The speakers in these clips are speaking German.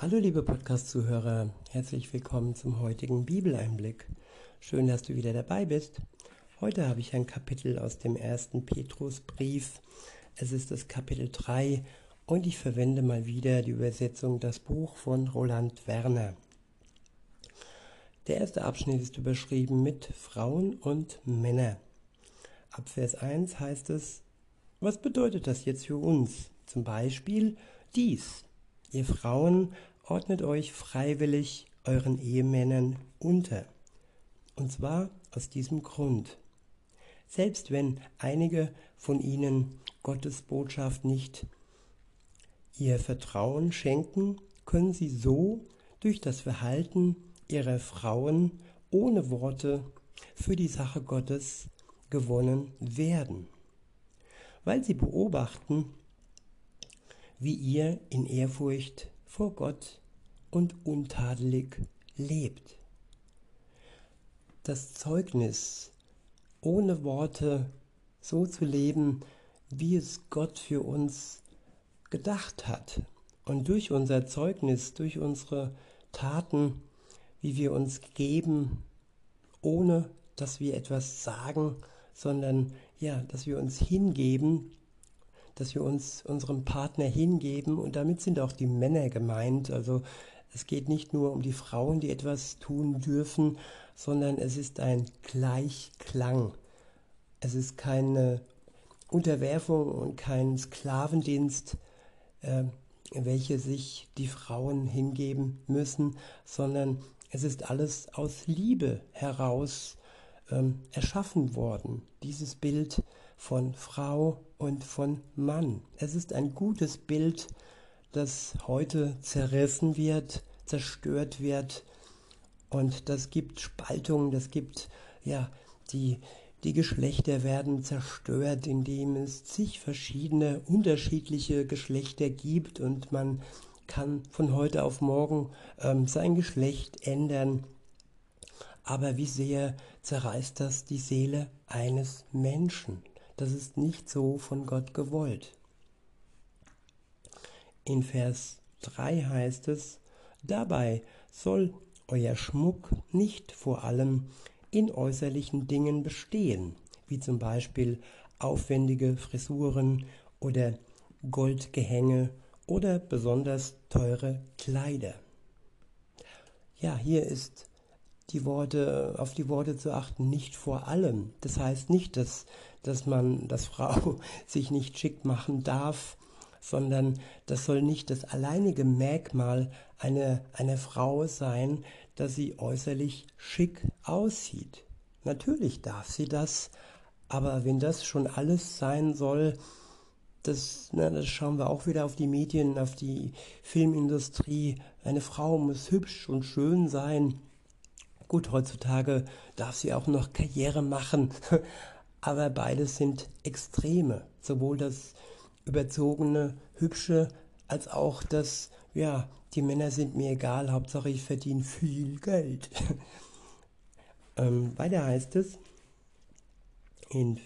Hallo liebe Podcast-Zuhörer, herzlich willkommen zum heutigen Bibeleinblick. Schön, dass du wieder dabei bist. Heute habe ich ein Kapitel aus dem ersten Petrusbrief. Es ist das Kapitel 3 und ich verwende mal wieder die Übersetzung Das Buch von Roland Werner. Der erste Abschnitt ist überschrieben mit Frauen und Männer. Ab Vers 1 heißt es, was bedeutet das jetzt für uns? Zum Beispiel dies. Ihr Frauen ordnet euch freiwillig euren Ehemännern unter. Und zwar aus diesem Grund. Selbst wenn einige von ihnen Gottes Botschaft nicht ihr Vertrauen schenken, können sie so durch das Verhalten ihrer Frauen ohne Worte für die Sache Gottes gewonnen werden, weil sie beobachten, wie ihr in Ehrfurcht vor Gott und untadelig lebt. Das Zeugnis, ohne Worte so zu leben, wie es Gott für uns gedacht hat. Und durch unser Zeugnis, durch unsere Taten, wie wir uns geben, ohne dass wir etwas sagen, sondern ja, dass wir uns hingeben dass wir uns unserem Partner hingeben und damit sind auch die Männer gemeint. Also es geht nicht nur um die Frauen, die etwas tun dürfen, sondern es ist ein Gleichklang. Es ist keine Unterwerfung und kein Sklavendienst, äh, welche sich die Frauen hingeben müssen, sondern es ist alles aus Liebe heraus ähm, erschaffen worden. Dieses Bild von Frau und von Mann. Es ist ein gutes Bild, das heute zerrissen wird, zerstört wird und das gibt Spaltungen, das gibt ja die die Geschlechter werden zerstört, indem es zig verschiedene unterschiedliche Geschlechter gibt und man kann von heute auf morgen ähm, sein Geschlecht ändern. Aber wie sehr zerreißt das die Seele eines Menschen? Das ist nicht so von Gott gewollt. In Vers 3 heißt es, dabei soll euer Schmuck nicht vor allem in äußerlichen Dingen bestehen, wie zum Beispiel aufwendige Frisuren oder Goldgehänge oder besonders teure Kleider. Ja, hier ist die Worte, auf die Worte zu achten, nicht vor allem. Das heißt nicht, dass, dass man, dass Frau sich nicht schick machen darf, sondern das soll nicht das alleinige Merkmal einer, einer Frau sein, dass sie äußerlich schick aussieht. Natürlich darf sie das, aber wenn das schon alles sein soll, das, na, das schauen wir auch wieder auf die Medien, auf die Filmindustrie. Eine Frau muss hübsch und schön sein Gut, heutzutage darf sie auch noch Karriere machen, aber beides sind Extreme. Sowohl das überzogene, hübsche, als auch das, ja, die Männer sind mir egal, Hauptsache ich verdiene viel Geld. ähm, weiter heißt es, in,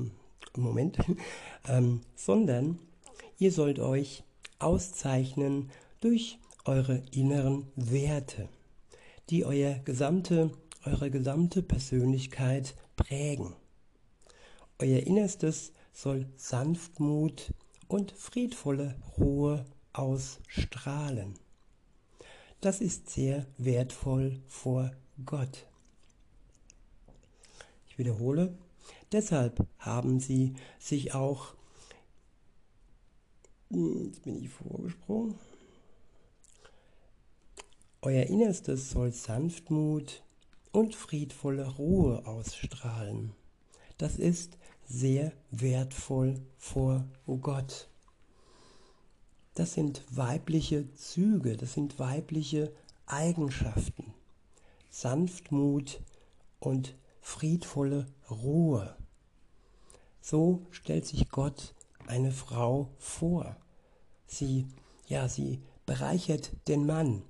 ähm, Moment, ähm, sondern ihr sollt euch auszeichnen durch eure inneren Werte die euer gesamte, eure gesamte Persönlichkeit prägen. Euer Innerstes soll Sanftmut und friedvolle Ruhe ausstrahlen. Das ist sehr wertvoll vor Gott. Ich wiederhole, deshalb haben sie sich auch, hm, jetzt bin ich vorgesprungen, euer Innerstes soll Sanftmut und friedvolle Ruhe ausstrahlen. Das ist sehr wertvoll vor Gott. Das sind weibliche Züge, das sind weibliche Eigenschaften. Sanftmut und friedvolle Ruhe. So stellt sich Gott eine Frau vor. Sie, ja, sie bereichert den Mann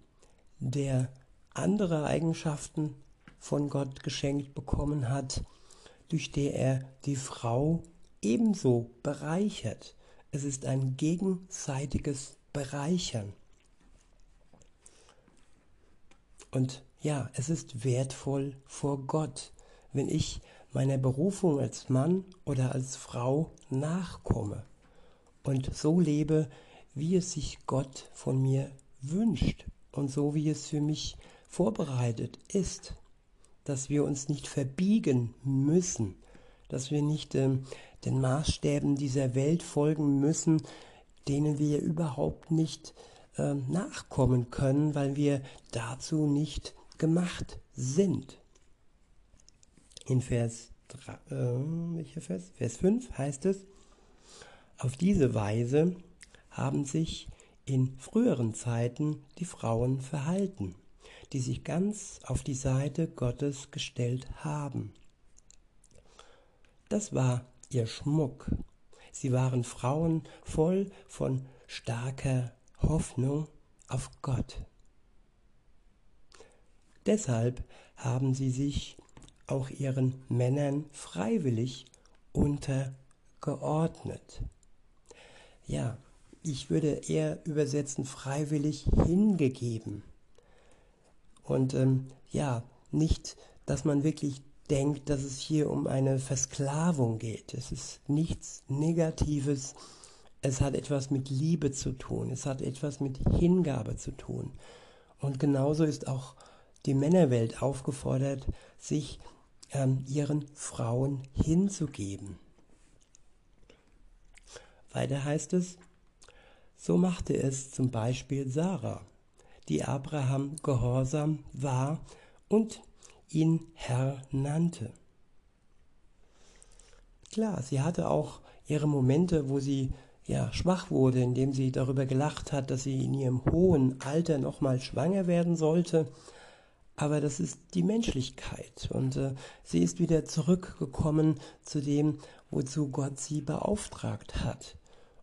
der andere Eigenschaften von Gott geschenkt bekommen hat, durch der er die Frau ebenso bereichert. Es ist ein gegenseitiges Bereichern. Und ja, es ist wertvoll vor Gott, wenn ich meiner Berufung als Mann oder als Frau nachkomme und so lebe, wie es sich Gott von mir wünscht und so wie es für mich vorbereitet ist, dass wir uns nicht verbiegen müssen, dass wir nicht ähm, den Maßstäben dieser Welt folgen müssen, denen wir überhaupt nicht äh, nachkommen können, weil wir dazu nicht gemacht sind. In Vers, 3, äh, Vers? Vers 5 heißt es, auf diese Weise haben sich in früheren Zeiten die Frauen verhalten, die sich ganz auf die Seite Gottes gestellt haben. Das war ihr Schmuck. Sie waren Frauen voll von starker Hoffnung auf Gott. Deshalb haben sie sich auch ihren Männern freiwillig untergeordnet. Ja, ich würde eher übersetzen freiwillig hingegeben. Und ähm, ja, nicht, dass man wirklich denkt, dass es hier um eine Versklavung geht. Es ist nichts Negatives. Es hat etwas mit Liebe zu tun. Es hat etwas mit Hingabe zu tun. Und genauso ist auch die Männerwelt aufgefordert, sich ähm, ihren Frauen hinzugeben. Weiter heißt es, so machte es zum Beispiel Sarah, die Abraham gehorsam war und ihn Herr nannte. Klar, sie hatte auch ihre Momente, wo sie ja schwach wurde, indem sie darüber gelacht hat, dass sie in ihrem hohen Alter nochmal schwanger werden sollte. Aber das ist die Menschlichkeit und äh, sie ist wieder zurückgekommen zu dem, wozu Gott sie beauftragt hat.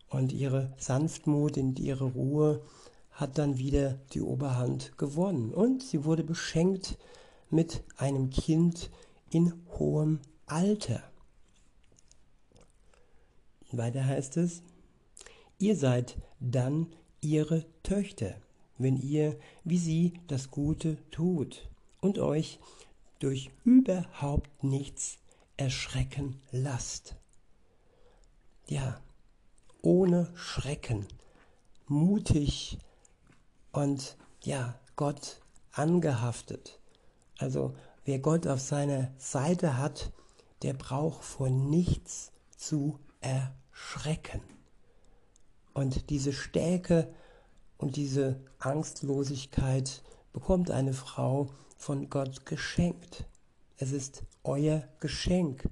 Und ihre Sanftmut und ihre Ruhe hat dann wieder die Oberhand gewonnen. Und sie wurde beschenkt mit einem Kind in hohem Alter. Weiter heißt es, ihr seid dann ihre Töchter, wenn ihr wie sie das Gute tut und euch durch überhaupt nichts erschrecken lasst. Ja, ohne Schrecken, mutig und ja, Gott angehaftet. Also wer Gott auf seiner Seite hat, der braucht vor nichts zu erschrecken. Und diese Stärke und diese Angstlosigkeit bekommt eine Frau von Gott geschenkt. Es ist euer Geschenk,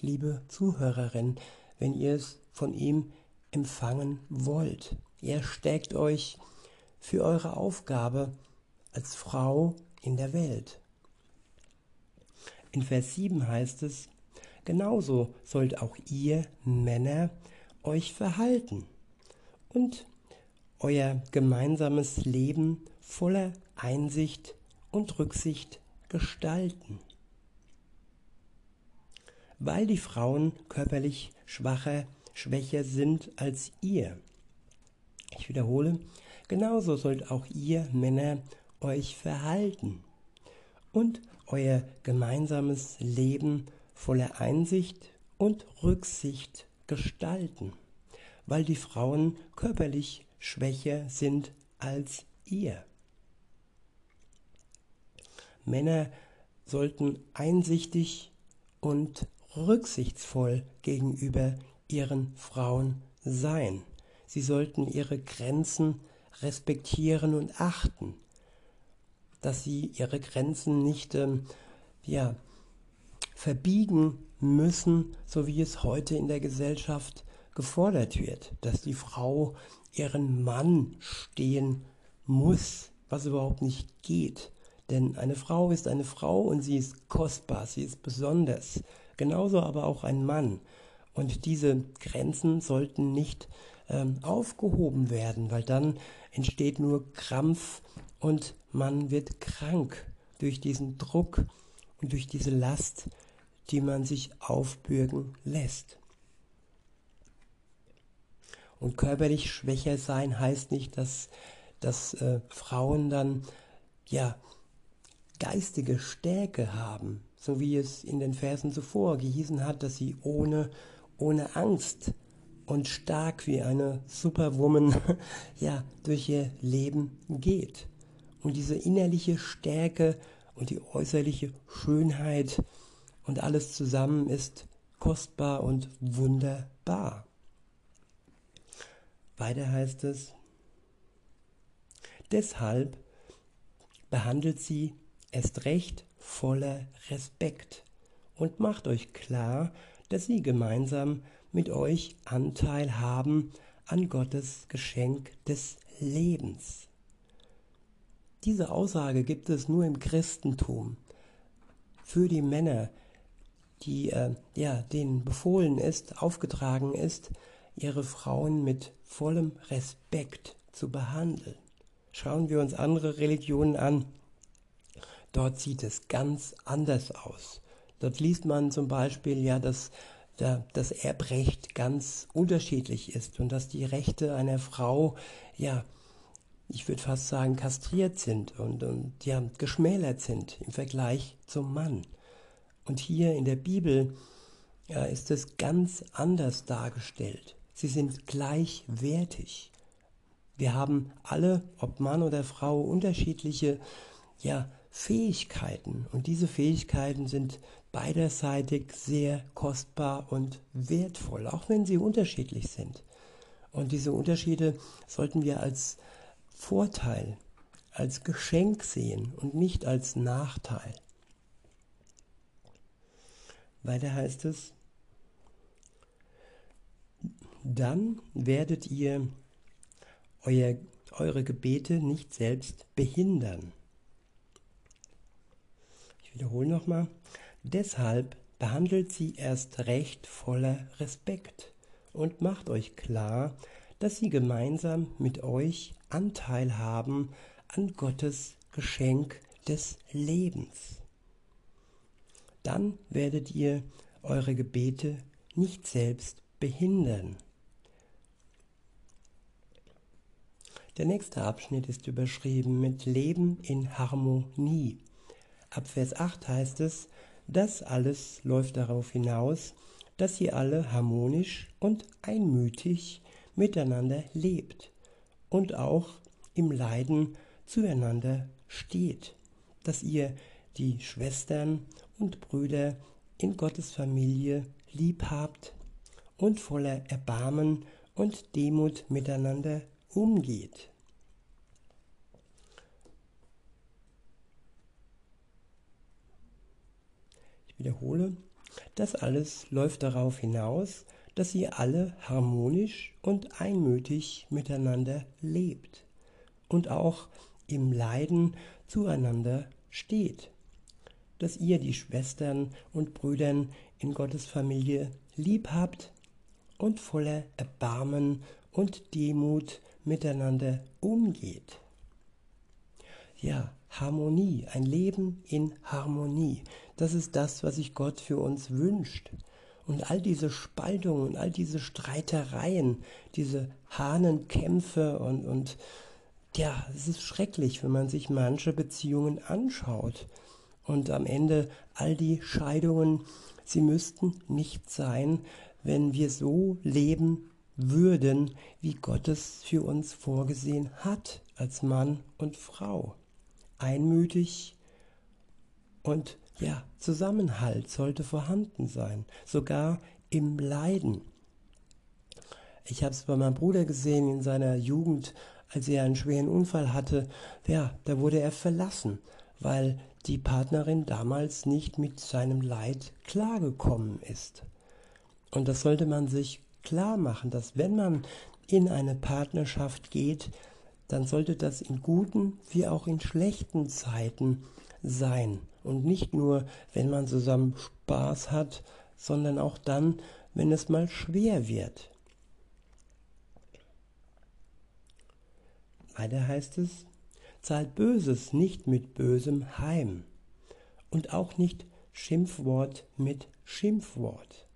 liebe Zuhörerin, wenn ihr es von ihm empfangen wollt. Er stärkt euch für eure Aufgabe als Frau in der Welt. In Vers 7 heißt es, genauso sollt auch ihr Männer euch verhalten und euer gemeinsames Leben voller Einsicht und Rücksicht gestalten. Weil die Frauen körperlich schwacher, schwächer sind als ihr. Ich wiederhole, genauso sollt auch ihr Männer euch verhalten und euer gemeinsames Leben voller Einsicht und Rücksicht gestalten, weil die Frauen körperlich schwächer sind als ihr. Männer sollten einsichtig und rücksichtsvoll gegenüber ihren Frauen sein. Sie sollten ihre Grenzen respektieren und achten dass sie ihre Grenzen nicht ähm, ja, verbiegen müssen, so wie es heute in der Gesellschaft gefordert wird, dass die Frau ihren Mann stehen muss, was überhaupt nicht geht. Denn eine Frau ist eine Frau und sie ist kostbar, sie ist besonders. Genauso aber auch ein Mann. Und diese Grenzen sollten nicht ähm, aufgehoben werden, weil dann entsteht nur Krampf und man wird krank durch diesen Druck und durch diese Last, die man sich aufbürgen lässt. Und körperlich schwächer sein heißt nicht, dass, dass äh, Frauen dann ja geistige Stärke haben, so wie es in den Versen zuvor gehießen hat, dass sie ohne, ohne Angst und stark wie eine Superwoman ja durch ihr Leben geht. Und diese innerliche Stärke und die äußerliche Schönheit und alles zusammen ist kostbar und wunderbar. Weiter heißt es, deshalb behandelt sie erst recht voller Respekt und macht euch klar, dass sie gemeinsam mit euch Anteil haben an Gottes Geschenk des Lebens. Diese Aussage gibt es nur im Christentum. Für die Männer, die äh, ja, denen befohlen ist, aufgetragen ist, ihre Frauen mit vollem Respekt zu behandeln. Schauen wir uns andere Religionen an. Dort sieht es ganz anders aus. Dort liest man zum Beispiel ja, dass das Erbrecht ganz unterschiedlich ist und dass die Rechte einer Frau, ja, ich würde fast sagen, kastriert sind und, und ja, geschmälert sind im Vergleich zum Mann. Und hier in der Bibel ja, ist es ganz anders dargestellt. Sie sind gleichwertig. Wir haben alle, ob Mann oder Frau, unterschiedliche ja, Fähigkeiten. Und diese Fähigkeiten sind beiderseitig sehr kostbar und wertvoll, auch wenn sie unterschiedlich sind. Und diese Unterschiede sollten wir als Vorteil, als Geschenk sehen und nicht als Nachteil. Weiter heißt es, dann werdet ihr euer, eure Gebete nicht selbst behindern. Ich wiederhole nochmal. Deshalb behandelt sie erst recht voller Respekt und macht euch klar, dass sie gemeinsam mit euch Anteil haben an Gottes Geschenk des Lebens. Dann werdet ihr eure Gebete nicht selbst behindern. Der nächste Abschnitt ist überschrieben mit Leben in Harmonie. Ab Vers 8 heißt es, das alles läuft darauf hinaus, dass ihr alle harmonisch und einmütig miteinander lebt und auch im Leiden zueinander steht, dass ihr die Schwestern und Brüder in Gottes Familie lieb habt und voller Erbarmen und Demut miteinander umgeht. Wiederhole, das alles läuft darauf hinaus, dass ihr alle harmonisch und einmütig miteinander lebt und auch im Leiden zueinander steht, dass ihr die Schwestern und Brüdern in Gottes Familie lieb habt und voller Erbarmen und Demut miteinander umgeht. Ja, Harmonie, ein Leben in Harmonie, das ist das, was sich Gott für uns wünscht. Und all diese Spaltungen und all diese Streitereien, diese Hahnenkämpfe und, und ja, es ist schrecklich, wenn man sich manche Beziehungen anschaut. Und am Ende all die Scheidungen, sie müssten nicht sein, wenn wir so leben würden, wie Gott es für uns vorgesehen hat, als Mann und Frau. Einmütig und ja, Zusammenhalt sollte vorhanden sein, sogar im Leiden. Ich habe es bei meinem Bruder gesehen in seiner Jugend, als er einen schweren Unfall hatte. Ja, da wurde er verlassen, weil die Partnerin damals nicht mit seinem Leid klargekommen ist. Und das sollte man sich klar machen, dass wenn man in eine Partnerschaft geht, dann sollte das in guten wie auch in schlechten Zeiten sein. Und nicht nur, wenn man zusammen Spaß hat, sondern auch dann, wenn es mal schwer wird. Weiter heißt es, zahlt Böses nicht mit Bösem heim und auch nicht Schimpfwort mit Schimpfwort.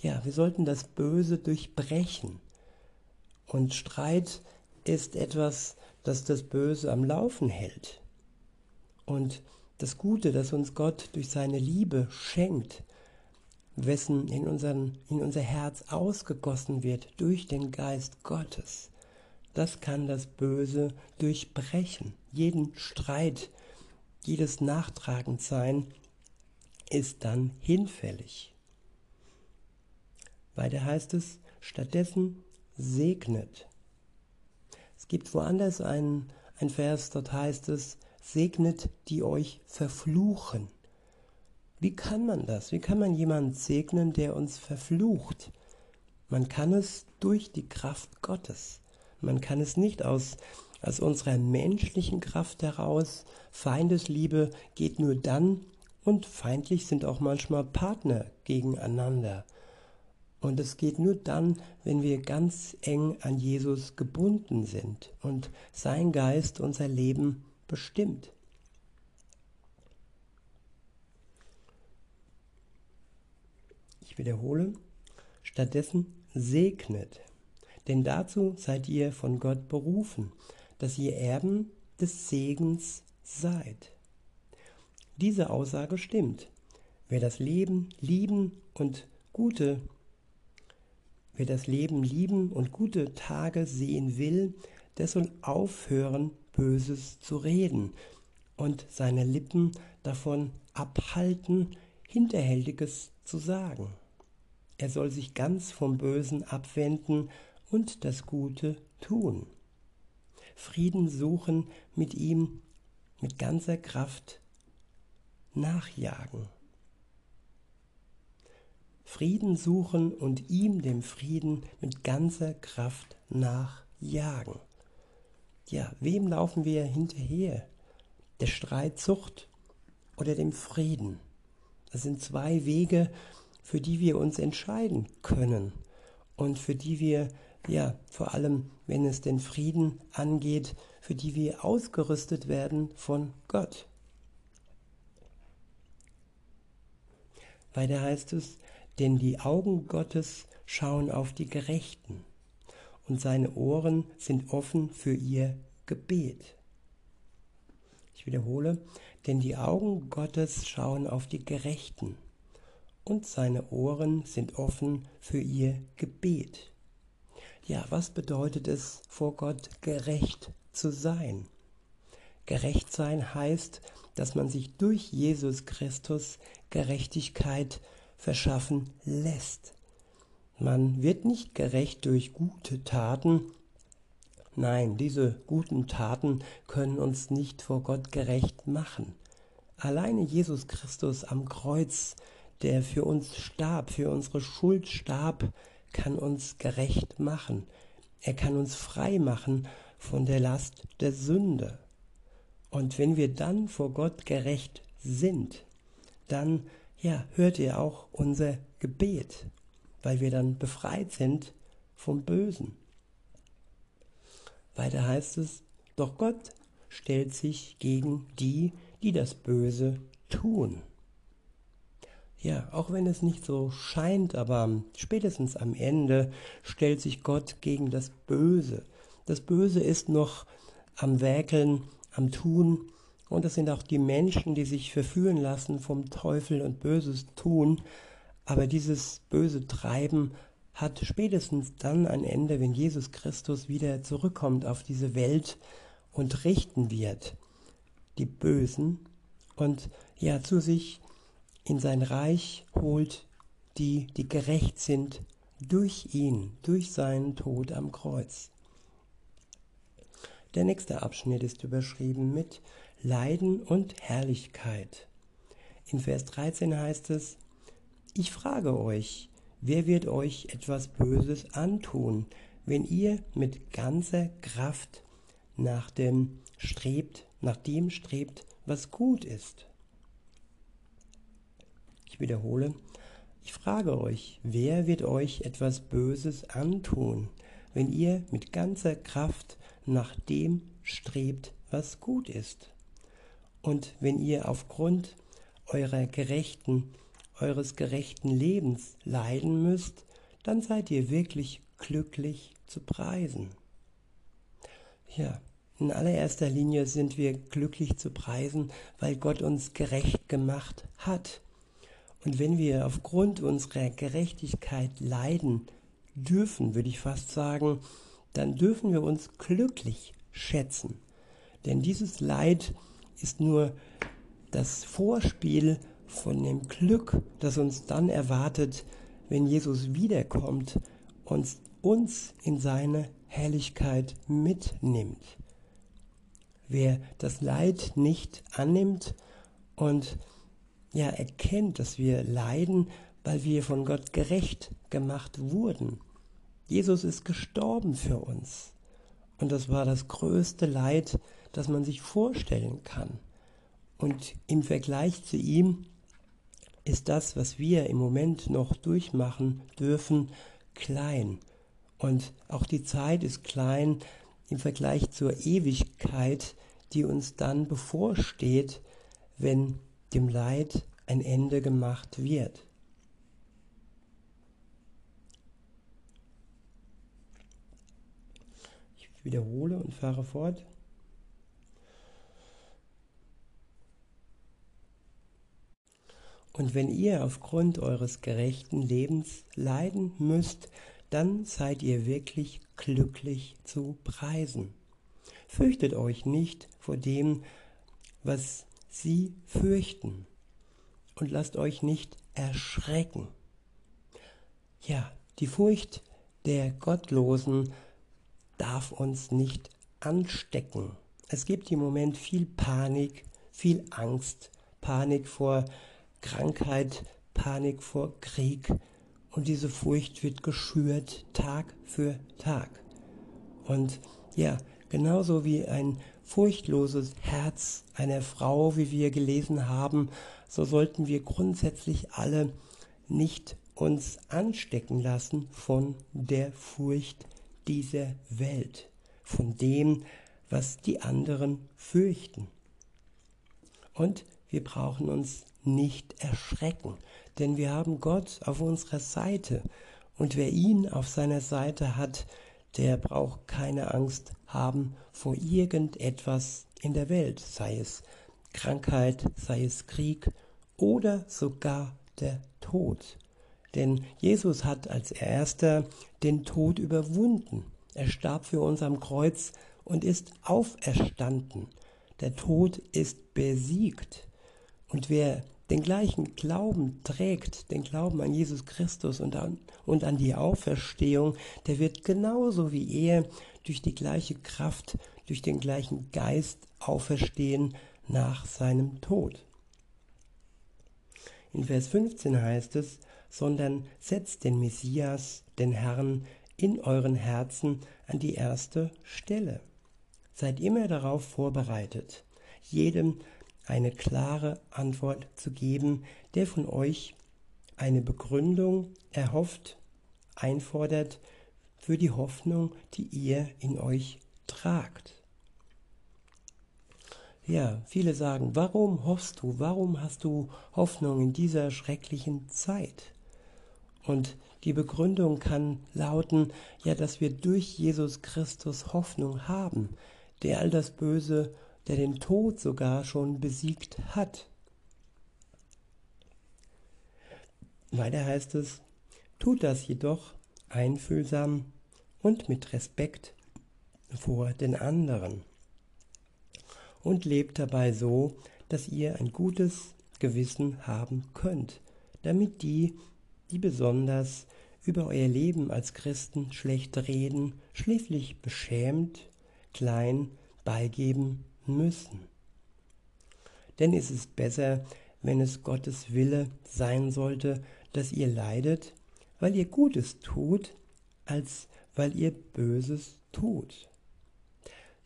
Ja, wir sollten das Böse durchbrechen. Und Streit ist etwas, das das Böse am Laufen hält. Und das Gute, das uns Gott durch seine Liebe schenkt, wessen in, unseren, in unser Herz ausgegossen wird durch den Geist Gottes, das kann das Böse durchbrechen. Jeden Streit, jedes Nachtragendsein ist dann hinfällig. Weiter heißt es, stattdessen segnet. Es gibt woanders ein, ein Vers, dort heißt es, segnet, die euch verfluchen. Wie kann man das? Wie kann man jemanden segnen, der uns verflucht? Man kann es durch die Kraft Gottes. Man kann es nicht aus, aus unserer menschlichen Kraft heraus. Feindesliebe geht nur dann und feindlich sind auch manchmal Partner gegeneinander. Und es geht nur dann, wenn wir ganz eng an Jesus gebunden sind und sein Geist unser Leben bestimmt. Ich wiederhole, stattdessen segnet, denn dazu seid ihr von Gott berufen, dass ihr Erben des Segens seid. Diese Aussage stimmt. Wer das Leben lieben und gute Wer das Leben lieben und gute Tage sehen will, der soll aufhören, Böses zu reden und seine Lippen davon abhalten, Hinterhältiges zu sagen. Er soll sich ganz vom Bösen abwenden und das Gute tun. Frieden suchen mit ihm mit ganzer Kraft nachjagen. Frieden suchen und ihm dem Frieden mit ganzer Kraft nachjagen. Ja, wem laufen wir hinterher? Der Streitsucht oder dem Frieden? Das sind zwei Wege, für die wir uns entscheiden können und für die wir, ja, vor allem, wenn es den Frieden angeht, für die wir ausgerüstet werden von Gott. Weiter heißt es, denn die Augen Gottes schauen auf die Gerechten und seine Ohren sind offen für ihr Gebet. Ich wiederhole, denn die Augen Gottes schauen auf die Gerechten und seine Ohren sind offen für ihr Gebet. Ja, was bedeutet es, vor Gott gerecht zu sein? Gerecht sein heißt, dass man sich durch Jesus Christus Gerechtigkeit verschaffen lässt. Man wird nicht gerecht durch gute Taten. Nein, diese guten Taten können uns nicht vor Gott gerecht machen. Alleine Jesus Christus am Kreuz, der für uns starb, für unsere Schuld starb, kann uns gerecht machen. Er kann uns frei machen von der Last der Sünde. Und wenn wir dann vor Gott gerecht sind, dann ja, hört ihr auch unser Gebet, weil wir dann befreit sind vom Bösen. Weiter heißt es, doch Gott stellt sich gegen die, die das Böse tun. Ja, auch wenn es nicht so scheint, aber spätestens am Ende stellt sich Gott gegen das Böse. Das Böse ist noch am Werkeln, am Tun und das sind auch die Menschen, die sich verführen lassen vom Teufel und Böses tun. Aber dieses böse Treiben hat spätestens dann ein Ende, wenn Jesus Christus wieder zurückkommt auf diese Welt und richten wird. Die Bösen und ja zu sich in sein Reich holt, die, die gerecht sind durch ihn, durch seinen Tod am Kreuz. Der nächste Abschnitt ist überschrieben mit Leiden und Herrlichkeit. In Vers 13 heißt es, ich frage euch, wer wird euch etwas Böses antun, wenn ihr mit ganzer Kraft nach dem strebt, nach dem strebt, was gut ist? Ich wiederhole, ich frage euch, wer wird euch etwas Böses antun, wenn ihr mit ganzer Kraft nach dem strebt, was gut ist? Und wenn ihr aufgrund eurer gerechten, eures gerechten Lebens leiden müsst, dann seid ihr wirklich glücklich zu preisen. Ja, in allererster Linie sind wir glücklich zu preisen, weil Gott uns gerecht gemacht hat. Und wenn wir aufgrund unserer Gerechtigkeit leiden dürfen, würde ich fast sagen, dann dürfen wir uns glücklich schätzen. Denn dieses Leid ist nur das Vorspiel von dem Glück, das uns dann erwartet, wenn Jesus wiederkommt und uns in seine Herrlichkeit mitnimmt. Wer das Leid nicht annimmt und ja erkennt, dass wir leiden, weil wir von Gott gerecht gemacht wurden. Jesus ist gestorben für uns. Und das war das größte Leid, das man sich vorstellen kann. Und im Vergleich zu ihm ist das, was wir im Moment noch durchmachen dürfen, klein. Und auch die Zeit ist klein im Vergleich zur Ewigkeit, die uns dann bevorsteht, wenn dem Leid ein Ende gemacht wird. Ich wiederhole und fahre fort. Und wenn ihr aufgrund eures gerechten Lebens leiden müsst, dann seid ihr wirklich glücklich zu preisen. Fürchtet euch nicht vor dem, was sie fürchten, und lasst euch nicht erschrecken. Ja, die Furcht der Gottlosen darf uns nicht anstecken. Es gibt im Moment viel Panik, viel Angst, Panik vor Krankheit, Panik vor Krieg und diese Furcht wird geschürt Tag für Tag. Und ja, genauso wie ein furchtloses Herz einer Frau, wie wir gelesen haben, so sollten wir grundsätzlich alle nicht uns anstecken lassen von der Furcht dieser Welt, von dem, was die anderen fürchten. Und wir brauchen uns nicht erschrecken, denn wir haben Gott auf unserer Seite und wer ihn auf seiner Seite hat, der braucht keine Angst haben vor irgendetwas in der Welt, sei es Krankheit, sei es Krieg oder sogar der Tod. Denn Jesus hat als erster den Tod überwunden. Er starb für uns am Kreuz und ist auferstanden. Der Tod ist besiegt. Und wer den gleichen Glauben trägt, den Glauben an Jesus Christus und an, und an die Auferstehung, der wird genauso wie er durch die gleiche Kraft, durch den gleichen Geist auferstehen nach seinem Tod. In Vers 15 heißt es, sondern setzt den Messias, den Herrn, in euren Herzen an die erste Stelle. Seid immer darauf vorbereitet, jedem eine klare Antwort zu geben, der von euch eine Begründung erhofft, einfordert für die Hoffnung, die ihr in euch tragt. Ja, viele sagen, warum hoffst du, warum hast du Hoffnung in dieser schrecklichen Zeit? Und die Begründung kann lauten, ja, dass wir durch Jesus Christus Hoffnung haben, der all das Böse der den Tod sogar schon besiegt hat. Weiter heißt es, tut das jedoch einfühlsam und mit Respekt vor den anderen und lebt dabei so, dass ihr ein gutes Gewissen haben könnt, damit die, die besonders über euer Leben als Christen schlecht reden, schlichtlich beschämt, klein beigeben müssen. Denn es ist besser, wenn es Gottes Wille sein sollte, dass ihr leidet, weil ihr Gutes tut, als weil ihr Böses tut.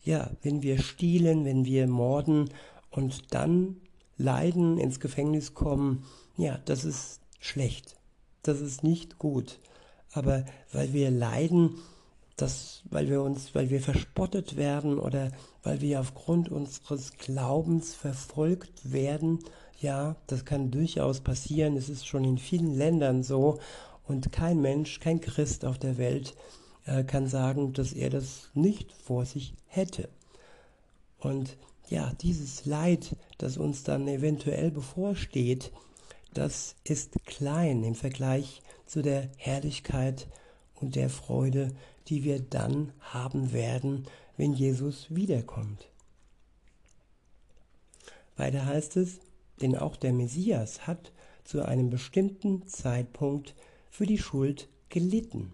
Ja, wenn wir stiehlen, wenn wir morden und dann leiden, ins Gefängnis kommen, ja, das ist schlecht. Das ist nicht gut. Aber weil wir leiden, dass, weil wir uns, weil wir verspottet werden oder weil wir aufgrund unseres Glaubens verfolgt werden. Ja, das kann durchaus passieren. Es ist schon in vielen Ländern so. Und kein Mensch, kein Christ auf der Welt äh, kann sagen, dass er das nicht vor sich hätte. Und ja, dieses Leid, das uns dann eventuell bevorsteht, das ist klein im Vergleich zu der Herrlichkeit und der Freude, die wir dann haben werden, wenn Jesus wiederkommt. Weiter heißt es, denn auch der Messias hat zu einem bestimmten Zeitpunkt für die Schuld gelitten.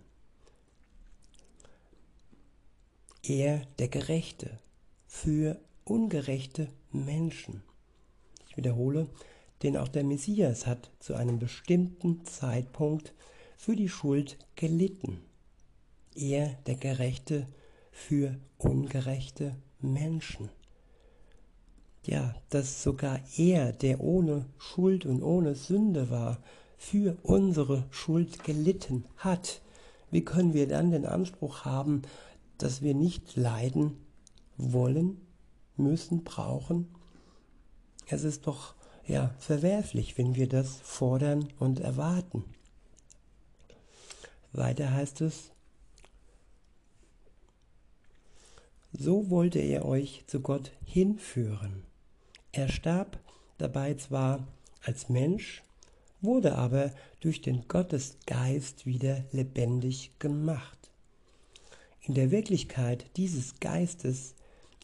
Er, der Gerechte, für ungerechte Menschen. Ich wiederhole, denn auch der Messias hat zu einem bestimmten Zeitpunkt für die Schuld gelitten. Er, der Gerechte, für ungerechte Menschen. Ja, dass sogar er, der ohne Schuld und ohne Sünde war, für unsere Schuld gelitten hat. Wie können wir dann den Anspruch haben, dass wir nicht leiden wollen, müssen, brauchen? Es ist doch ja verwerflich, wenn wir das fordern und erwarten. Weiter heißt es, so wollte er euch zu Gott hinführen. Er starb dabei zwar als Mensch, wurde aber durch den Gottesgeist wieder lebendig gemacht. In der Wirklichkeit dieses Geistes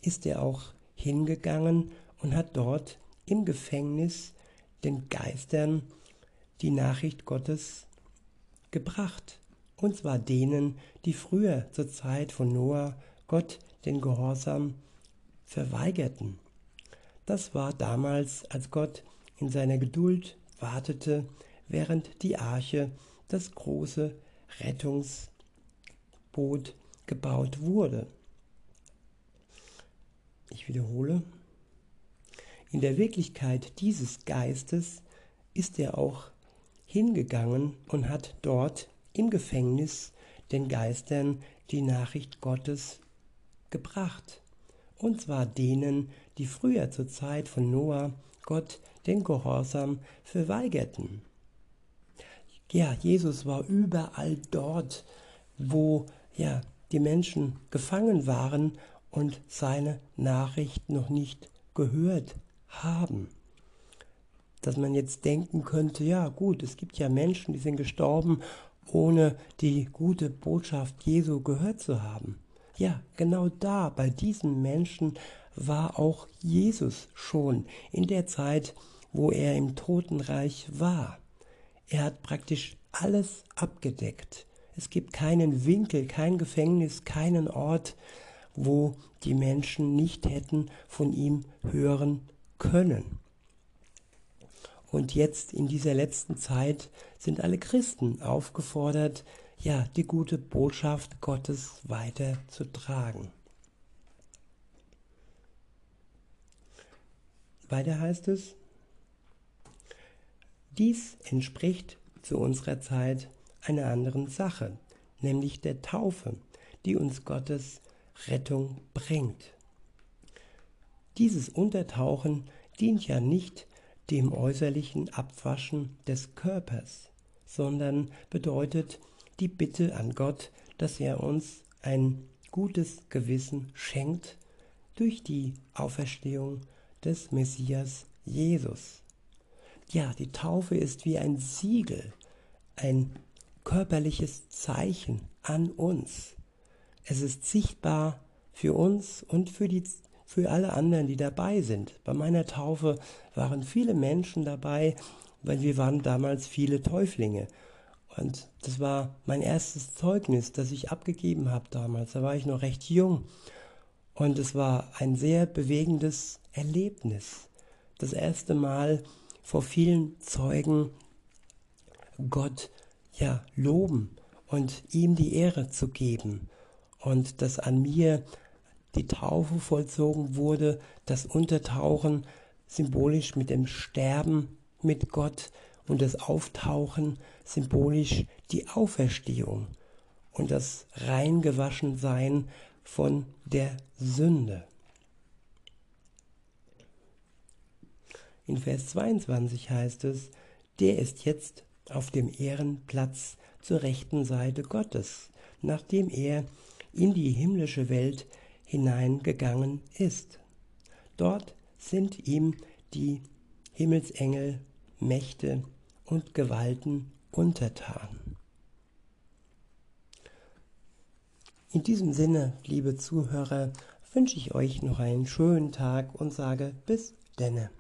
ist er auch hingegangen und hat dort im Gefängnis den Geistern die Nachricht Gottes gebracht. Und zwar denen, die früher zur Zeit von Noah Gott den Gehorsam verweigerten. Das war damals, als Gott in seiner Geduld wartete, während die Arche, das große Rettungsboot, gebaut wurde. Ich wiederhole, in der Wirklichkeit dieses Geistes ist er auch hingegangen und hat dort im Gefängnis den Geistern die Nachricht Gottes gebracht. Und zwar denen, die früher zur Zeit von Noah Gott den Gehorsam verweigerten. Ja, Jesus war überall dort, wo ja die Menschen gefangen waren und seine Nachricht noch nicht gehört haben. Dass man jetzt denken könnte, ja gut, es gibt ja Menschen, die sind gestorben, ohne die gute Botschaft Jesu gehört zu haben. Ja, genau da, bei diesen Menschen war auch Jesus schon in der Zeit, wo er im Totenreich war. Er hat praktisch alles abgedeckt. Es gibt keinen Winkel, kein Gefängnis, keinen Ort, wo die Menschen nicht hätten von ihm hören können. Und jetzt in dieser letzten Zeit sind alle Christen aufgefordert, ja, die gute Botschaft Gottes weiterzutragen. Weiter heißt es, dies entspricht zu unserer Zeit einer anderen Sache, nämlich der Taufe, die uns Gottes Rettung bringt. Dieses Untertauchen dient ja nicht dem äußerlichen Abwaschen des Körpers, sondern bedeutet die Bitte an Gott, dass er uns ein gutes Gewissen schenkt durch die Auferstehung des Messias Jesus. Ja, die Taufe ist wie ein Siegel, ein körperliches Zeichen an uns. Es ist sichtbar für uns und für, die, für alle anderen, die dabei sind. Bei meiner Taufe waren viele Menschen dabei, weil wir waren damals viele Täuflinge. Und das war mein erstes Zeugnis, das ich abgegeben habe damals. Da war ich noch recht jung. Und es war ein sehr bewegendes Erlebnis. Das erste Mal vor vielen Zeugen Gott ja loben und ihm die Ehre zu geben und dass an mir die Taufe vollzogen wurde, das Untertauchen symbolisch mit dem Sterben mit Gott und das Auftauchen symbolisch die Auferstehung und das Reingewaschensein von der Sünde. In Vers 22 heißt es, der ist jetzt auf dem Ehrenplatz zur rechten Seite Gottes, nachdem er in die himmlische Welt hineingegangen ist. Dort sind ihm die Himmelsengel, Mächte und Gewalten untertan. In diesem Sinne, liebe Zuhörer, wünsche ich euch noch einen schönen Tag und sage bis denne.